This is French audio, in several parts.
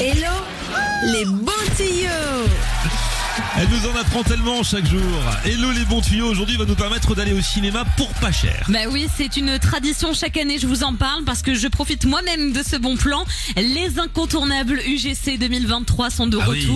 Hello les bons tuyaux Elle nous en apprend tellement chaque jour. Hello les bons tuyaux, aujourd'hui va nous permettre d'aller au cinéma pour pas cher. Bah oui, c'est une tradition chaque année, je vous en parle parce que je profite moi-même de ce bon plan. Les incontournables UGC 2023 sont de Ah oui.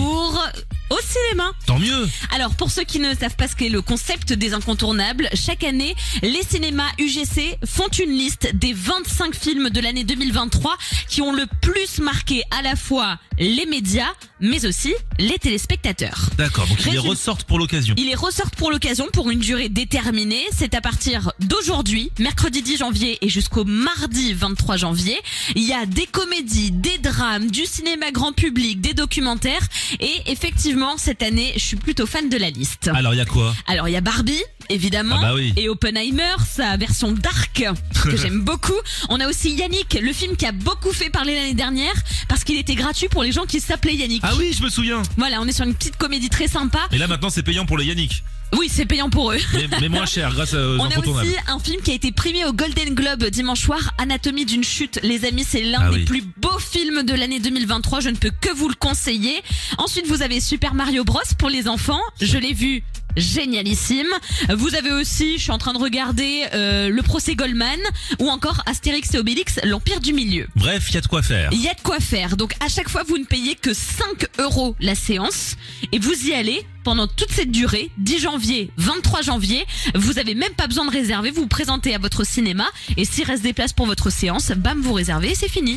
Au cinéma. Tant mieux Alors pour ceux qui ne savent pas ce qu'est le concept des incontournables, chaque année, les cinémas UGC font une liste des 25 films de l'année 2023 qui ont le plus marqué à la fois les médias mais aussi les téléspectateurs. D'accord, donc ils les ressortent pour l'occasion. Ils les ressortent pour l'occasion pour une durée déterminée. C'est à partir d'aujourd'hui, mercredi 10 janvier et jusqu'au mardi 23 janvier. Il y a des comédies, des drames, du cinéma grand public, des documentaires. Et effectivement, cette année, je suis plutôt fan de la liste. Alors il y a quoi? Alors, il y a Barbie, évidemment. Ah bah oui. Et Oppenheimer, sa version dark, que j'aime beaucoup. On a aussi Yannick, le film qui a beaucoup fait parler l'année dernière, parce qu'il était gratuit pour les gens qui s'appelaient Yannick. Ah oui, je me souviens. Voilà, on est sur une petite comédie très sympa. Et là maintenant c'est payant pour les Yannick. Oui, c'est payant pour eux. Mais, mais moins cher grâce aux On a aussi un film qui a été primé au Golden Globe dimanche soir, Anatomie d'une chute. Les amis, c'est l'un Ah des oui. plus beaux films de l'année 2023. Je ne peux que vous le conseiller. Ensuite, vous avez Super Mario Bros pour les enfants. Je l'ai vu. Génialissime. Vous avez aussi, je suis en train de regarder euh, le procès Goldman ou encore Astérix et Obélix, l'Empire du Milieu. Bref, il y a de quoi faire. Il y a de quoi faire. Donc à chaque fois, vous ne payez que 5 euros la séance et vous y allez pendant toute cette durée, 10 janvier, 23 janvier. Vous avez même pas besoin de réserver. Vous vous présentez à votre cinéma et s'il reste des places pour votre séance, bam, vous réservez et c'est fini.